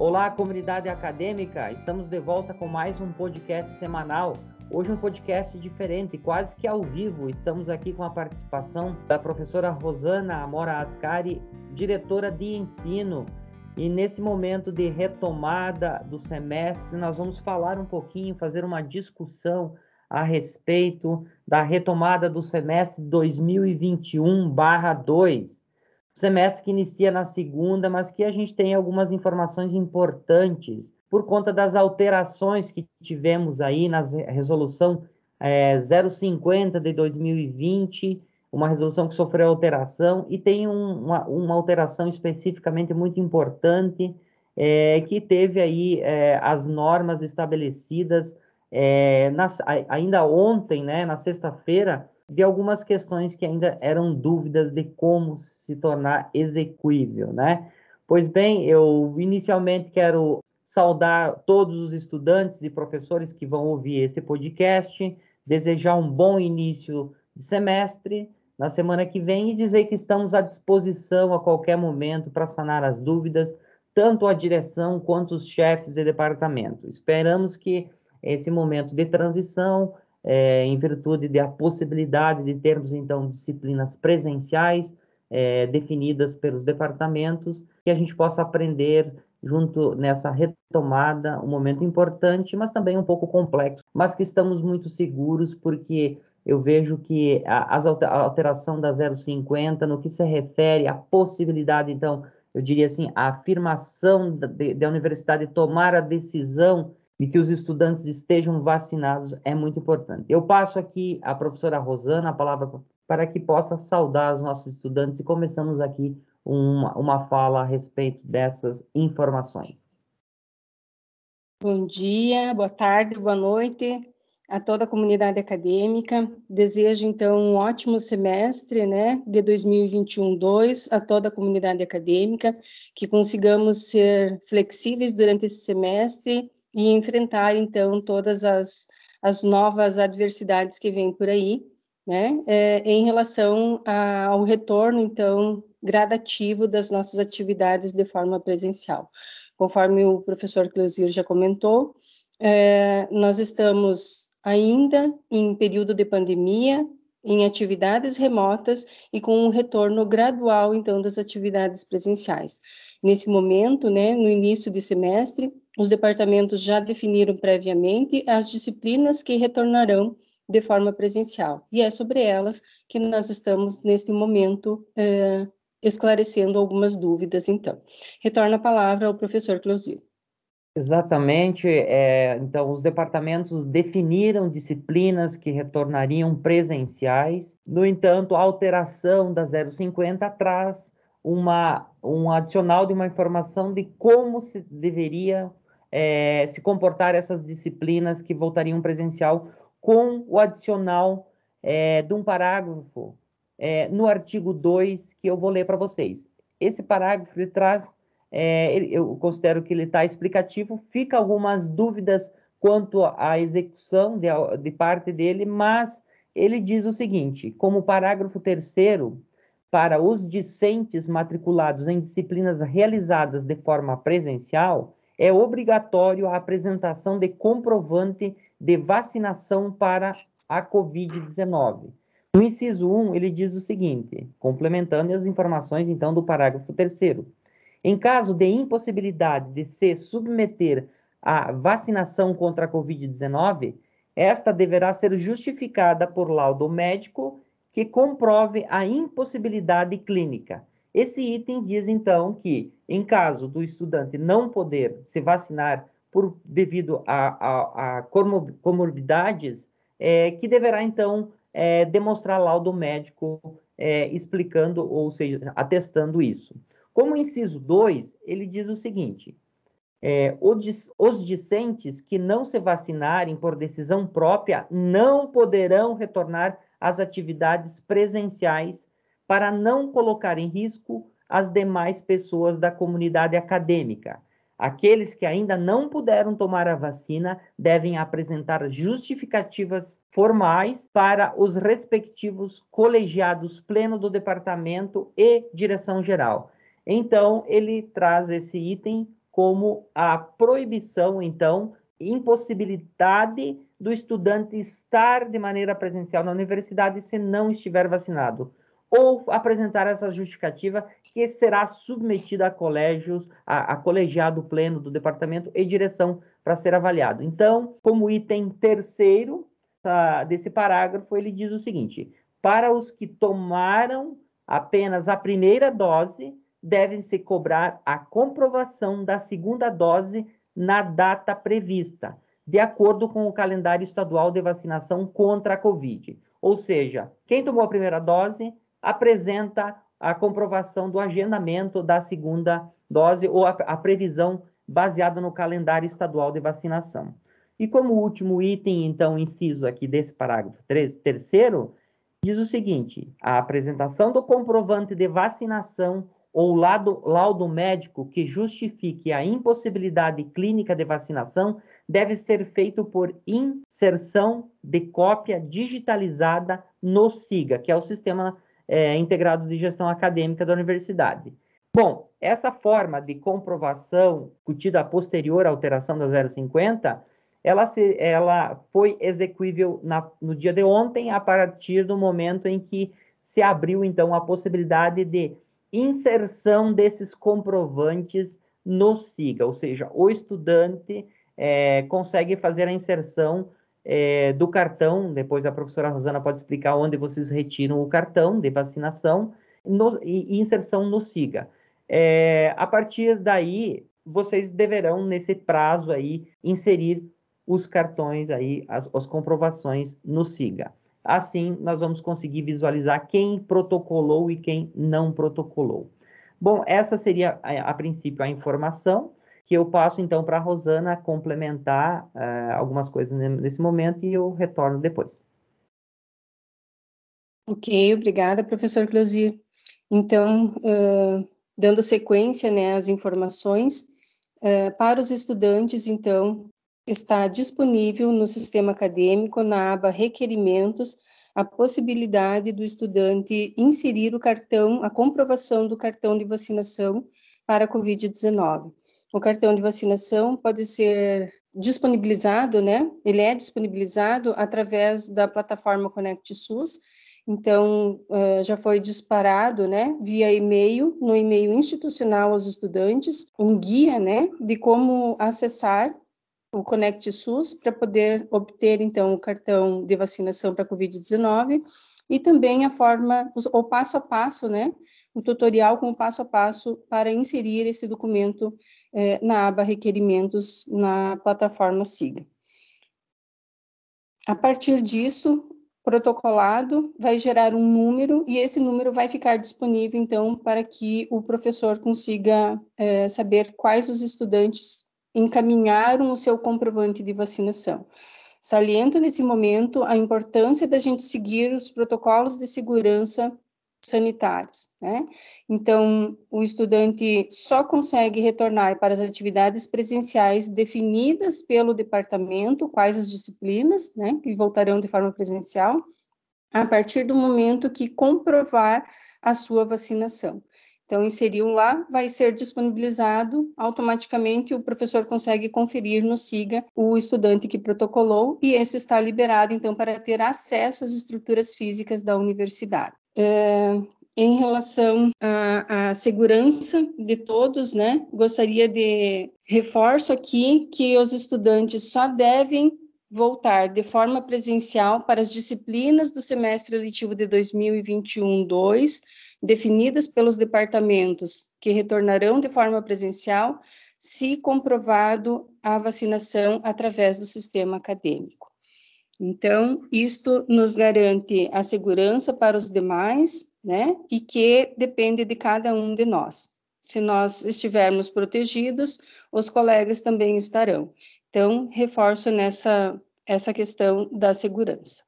Olá, comunidade acadêmica! Estamos de volta com mais um podcast semanal. Hoje um podcast diferente, quase que ao vivo. Estamos aqui com a participação da professora Rosana Amora Ascari, diretora de ensino. E nesse momento de retomada do semestre, nós vamos falar um pouquinho, fazer uma discussão a respeito da retomada do semestre 2021/2 semestre que inicia na segunda, mas que a gente tem algumas informações importantes por conta das alterações que tivemos aí na resolução é, 050 de 2020, uma resolução que sofreu alteração, e tem um, uma, uma, alteração especificamente muito importante, é, que teve aí é, as normas estabelecidas ainda ontem, né, na sexta-feira, de algumas questões que ainda eram dúvidas de como se tornar execuível, né? Pois bem, eu inicialmente quero saudar todos os estudantes e professores que vão ouvir esse podcast, desejar um bom início de semestre na semana que vem e dizer que estamos à disposição a qualquer momento para sanar as dúvidas, tanto a direção quanto os chefes de departamento. Esperamos que esse momento de transição é, em virtude da possibilidade de termos, então, disciplinas presenciais é, definidas pelos departamentos, que a gente possa aprender junto nessa retomada, um momento importante, mas também um pouco complexo, mas que estamos muito seguros, porque eu vejo que a, a alteração da 050, no que se refere à possibilidade, então, eu diria assim, a afirmação da, da universidade tomar a decisão e que os estudantes estejam vacinados é muito importante. Eu passo aqui a professora Rosana a palavra para que possa saudar os nossos estudantes e começamos aqui uma, uma fala a respeito dessas informações. Bom dia, boa tarde, boa noite a toda a comunidade acadêmica. Desejo, então, um ótimo semestre né, de 2021-2 a toda a comunidade acadêmica, que consigamos ser flexíveis durante esse semestre e enfrentar, então, todas as, as novas adversidades que vêm por aí, né, é, em relação a, ao retorno, então, gradativo das nossas atividades de forma presencial. Conforme o professor Cleusir já comentou, é, nós estamos ainda em período de pandemia, em atividades remotas e com um retorno gradual, então, das atividades presenciais. Nesse momento, né, no início de semestre, os departamentos já definiram previamente as disciplinas que retornarão de forma presencial, e é sobre elas que nós estamos, neste momento, é, esclarecendo algumas dúvidas, então. Retorno a palavra ao professor Closio. Exatamente. É, então, os departamentos definiram disciplinas que retornariam presenciais. No entanto, a alteração da 050 traz uma, um adicional de uma informação de como se deveria é, se comportar essas disciplinas que voltariam presencial com o adicional é, de um parágrafo é, no artigo 2 que eu vou ler para vocês. Esse parágrafo ele traz, eu considero que ele está explicativo, fica algumas dúvidas quanto à execução de, de parte dele, mas ele diz o seguinte, como parágrafo terceiro, para os discentes matriculados em disciplinas realizadas de forma presencial, é obrigatório a apresentação de comprovante de vacinação para a Covid-19. No inciso 1, ele diz o seguinte, complementando as informações, então, do parágrafo 3 Em caso de impossibilidade de se submeter à vacinação contra a Covid-19, esta deverá ser justificada por laudo médico que comprove a impossibilidade clínica, esse item diz, então, que, em caso do estudante não poder se vacinar por, devido a, a, a comorbidades, é, que deverá, então, é, demonstrar laudo médico é, explicando, ou seja, atestando isso. Como inciso 2, ele diz o seguinte: é, os, discentes que não se vacinarem por decisão própria não poderão retornar às atividades presenciais para não colocar em risco as demais pessoas da comunidade acadêmica. Aqueles que ainda não puderam tomar a vacina devem apresentar justificativas formais para os respectivos colegiados pleno do departamento e direção geral. Então, ele traz esse item como a proibição, então, impossibilidade do estudante estar de maneira presencial na universidade se não estiver vacinado, ou apresentar essa justificativa que será submetida a colégios, a, a colegiado pleno do departamento e direção para ser avaliado. Então, como item terceiro tá, desse parágrafo, ele diz o seguinte: para os que tomaram apenas a primeira dose, deve-se cobrar a comprovação da segunda dose na data prevista, de acordo com o calendário estadual de vacinação contra a Covid. Ou seja, quem tomou a primeira dose apresenta a comprovação do agendamento da segunda dose ou a, a previsão baseada no calendário estadual de vacinação. E como último item, então, inciso aqui desse parágrafo 3, terceiro, diz o seguinte: a apresentação do comprovante de vacinação ou laudo, laudo médico que justifique a impossibilidade clínica de vacinação deve ser feito por inserção de cópia digitalizada no SIGA, que é o Sistema é, Integrado de Gestão Acadêmica da Universidade. Bom, essa forma de comprovação discutida posterior à alteração da 050, ela, se, ela foi execuível na, no dia de ontem, a partir do momento em que se abriu, então, a possibilidade de inserção desses comprovantes no SIGA, ou seja, o estudante é, consegue fazer a inserção é, do cartão, depois a professora Rosana pode explicar onde vocês retiram o cartão de vacinação no, e, inserção no SIGA. É, a partir daí, vocês deverão, nesse prazo aí, inserir os cartões aí, as, as comprovações no SIGA. Assim, nós vamos conseguir visualizar quem protocolou e quem não protocolou. Bom, essa seria, a, a princípio, a informação que eu passo, então, para a Rosana complementar uh, algumas coisas nesse momento e eu retorno depois. Ok, obrigada, professor Closir. Então, uh, dando sequência né, às informações, uh, para os estudantes, então, está disponível no sistema acadêmico, na aba Requerimentos, a possibilidade do estudante inserir o cartão, a comprovação do cartão de vacinação para a Covid-19. O cartão de vacinação pode ser disponibilizado, né? Ele é disponibilizado através da plataforma Conect SUS. Então, já foi disparado, né, via e-mail, no e-mail institucional aos estudantes, um guia, né, de como acessar o Conect SUS para poder obter então o cartão de vacinação para COVID-19 e também a forma, o passo a passo, né, um tutorial com o passo a passo para inserir esse documento eh, na aba requerimentos na plataforma SIGA. A partir disso, protocolado vai gerar um número e esse número vai ficar disponível então para que o professor consiga eh, saber quais os estudantes encaminharam o seu comprovante de vacinação. Saliento nesse momento a importância da gente seguir os protocolos de segurança sanitários, né? Então, o estudante só consegue retornar para as atividades presenciais definidas pelo departamento, quais as disciplinas, né, que voltarão de forma presencial, a partir do momento que comprovar a sua vacinação. Então, inseriu lá, vai ser disponibilizado, automaticamente o professor consegue conferir no SIGA o estudante que protocolou e esse está liberado, então, para ter acesso às estruturas físicas da universidade. É, em relação à, à, segurança de todos, né, gostaria de reforço aqui que os estudantes só devem voltar de forma presencial para as disciplinas do semestre letivo de 2021-2, definidas pelos departamentos que retornarão de forma presencial, se comprovado a vacinação através do sistema acadêmico. Então, isto nos garante a segurança para os demais, né, e que depende de cada um de nós. Se nós estivermos protegidos, os colegas também estarão. Então, reforço nessa essa questão da segurança.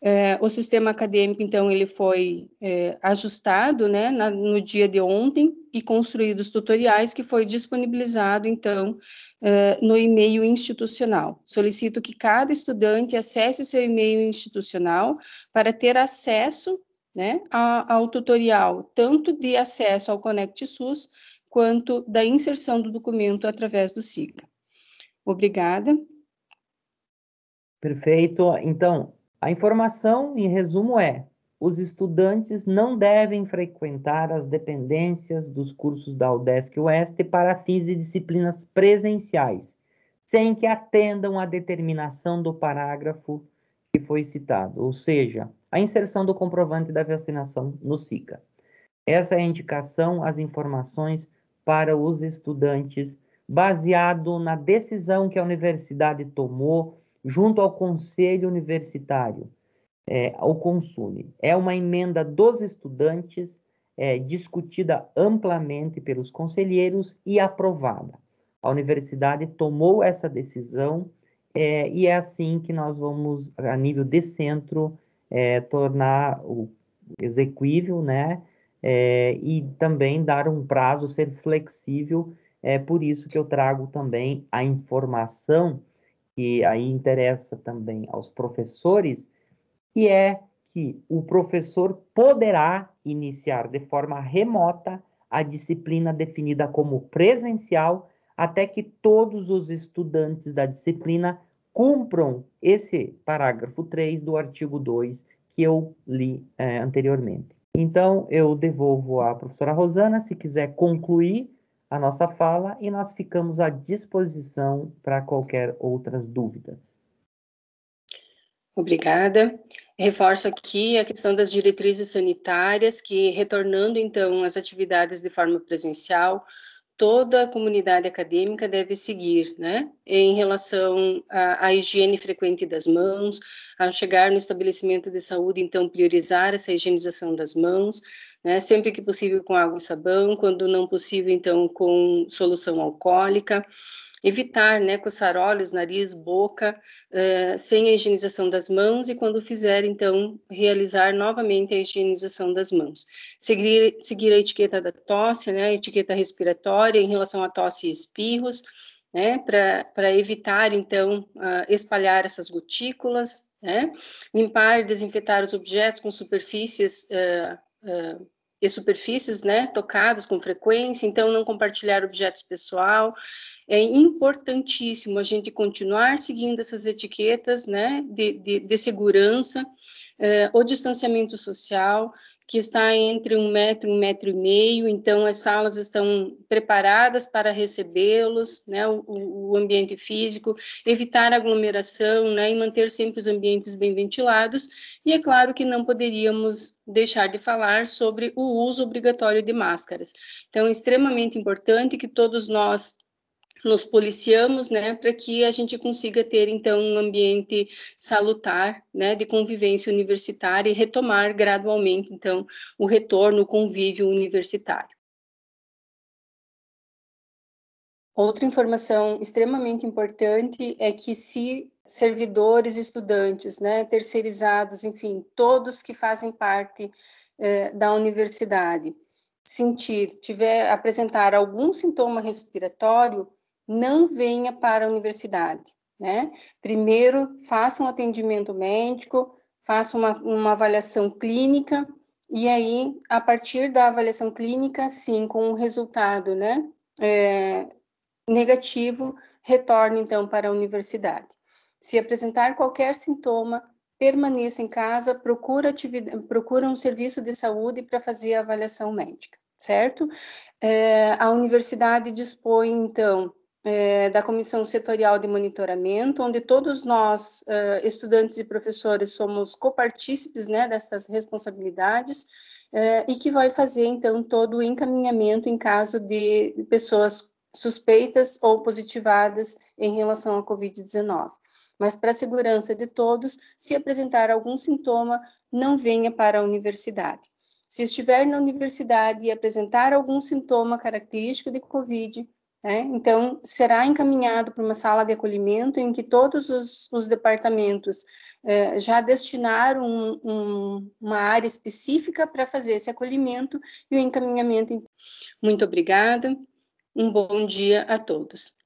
É, o sistema acadêmico, então, ele foi é, ajustado, né, na, no dia de ontem e construídos tutoriais que foi disponibilizado, então, é, no e-mail institucional. Solicito que cada estudante acesse seu e-mail institucional para ter acesso, né, ao, ao tutorial, tanto de acesso ao Conect SUS, quanto da inserção do documento através do SICA. Obrigada. Perfeito. Então, a informação, em resumo, é: os estudantes não devem frequentar as dependências dos cursos da UDESC Oeste para fins de disciplinas presenciais, sem que atendam à determinação do parágrafo que foi citado, ou seja, a inserção do comprovante da vacinação no SICA. Essa é a indicação, as informações para os estudantes, baseado na decisão que a universidade tomou junto ao Conselho Universitário, é, ao. É uma emenda dos estudantes, é, discutida amplamente pelos conselheiros e aprovada. A universidade tomou essa decisão é, e é assim que nós vamos, a nível de centro, é, tornar o execuível, né? É, e também dar um prazo, ser flexível. É por isso que eu trago também a informação que aí interessa também aos professores, que é que o professor poderá iniciar de forma remota a disciplina definida como presencial até que todos os estudantes da disciplina cumpram esse parágrafo 3 do artigo 2 que eu li é, anteriormente. Então, eu devolvo à professora Rosana, se quiser concluir a nossa fala, e nós ficamos à disposição para qualquer outras dúvidas. Obrigada. Reforço aqui a questão das diretrizes sanitárias, que retornando então às atividades de forma presencial, toda a comunidade acadêmica deve seguir, né, em relação à, higiene frequente das mãos, ao chegar no estabelecimento de saúde, então priorizar essa higienização das mãos, né, sempre que possível com água e sabão, quando não possível, então com solução alcoólica, evitar, né, coçar olhos, nariz, boca, uh, sem a higienização das mãos e quando fizer, então, realizar novamente a higienização das mãos. Seguir, seguir a etiqueta da tosse, né, a etiqueta respiratória em relação à tosse e espirros, né, para evitar, então, uh, espalhar essas gotículas, né, limpar e desinfetar os objetos com superfícies uh, uh, e superfícies, né, tocadas com frequência, então não compartilhar objetos pessoal. É importantíssimo a gente continuar seguindo essas etiquetas, né, de, de, de segurança, uh, o distanciamento social, que está entre um metro e um metro e meio, então as salas estão preparadas para recebê-los, né, o, o, ambiente físico, evitar aglomeração, né, e manter sempre os ambientes bem ventilados, e é claro que não poderíamos deixar de falar sobre o uso obrigatório de máscaras. Então, é extremamente importante que todos nós nos policiamos, né, para que a gente consiga ter então um ambiente salutar, né, de convivência universitária e retomar gradualmente então o retorno, o convívio universitário. Outra informação extremamente importante é que se servidores, estudantes, né, terceirizados, enfim, todos que fazem parte eh, da universidade, sentir, tiver apresentar algum sintoma respiratório, não venha para a universidade, né? Primeiro, faça um atendimento médico, faça uma, uma avaliação clínica, e aí, a partir da avaliação clínica, sim, com o resultado, né, é, negativo, retorne, então, para a universidade. Se apresentar qualquer sintoma, permaneça em casa, procura, procura um serviço de saúde para fazer a avaliação médica, certo? É, a universidade dispõe, então, é, da Comissão Setorial de Monitoramento, onde todos nós, uh, estudantes e professores, somos copartícipes né, responsabilidades, uh, e que vai fazer, então, todo o encaminhamento em caso de pessoas suspeitas ou positivadas em relação à Covid-19. Mas, para a segurança de todos, se apresentar algum sintoma, não venha para a universidade. Se estiver na universidade e apresentar algum sintoma característico de Covid, né? Então, será encaminhado para uma sala de acolhimento em que todos os, os departamentos eh, já destinaram um, um, uma área específica para fazer esse acolhimento e o encaminhamento. Muito obrigada, um bom dia a todos.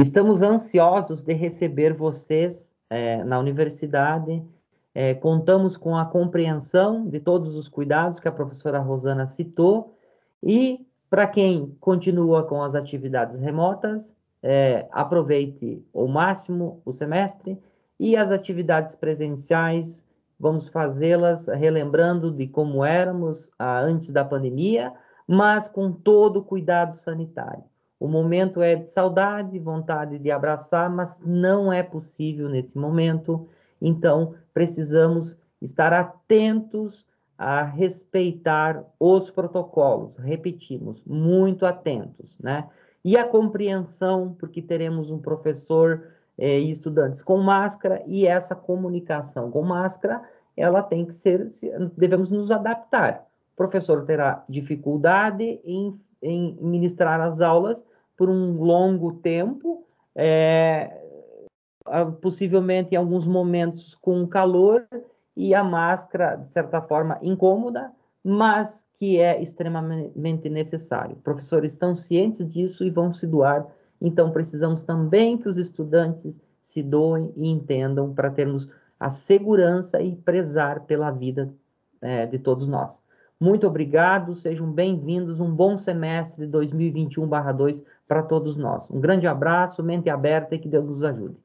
Estamos ansiosos de receber vocês eh, na universidade. Eh, contamos com a compreensão de todos os cuidados que a professora Rosana citou e Para quem continua com as atividades remotas, é, aproveite ao máximo o semestre e as atividades presenciais, vamos fazê-las relembrando de como éramos ah, antes da pandemia, mas com todo o cuidado sanitário. O momento é de saudade, vontade de abraçar, mas não é possível nesse momento. Então, precisamos estar atentos a respeitar os protocolos. Repetimos, muito atentos, né? E a compreensão, porque teremos um professor é, e estudantes com máscara, e essa comunicação com máscara, ela tem que ser, devemos nos adaptar. O professor terá dificuldade em, em ministrar as aulas por um longo tempo, é, possivelmente em alguns momentos com calor, e a máscara, de certa forma, incômoda, mas que é extremamente necessário. Professores estão cientes disso e vão se doar então, precisamos também que os estudantes se doem e entendam para termos a segurança e prezar pela vida é, de todos nós. Muito obrigado, sejam bem-vindos, um bom semestre 2021-2 para todos nós. Um grande abraço, mente aberta e que Deus nos ajude.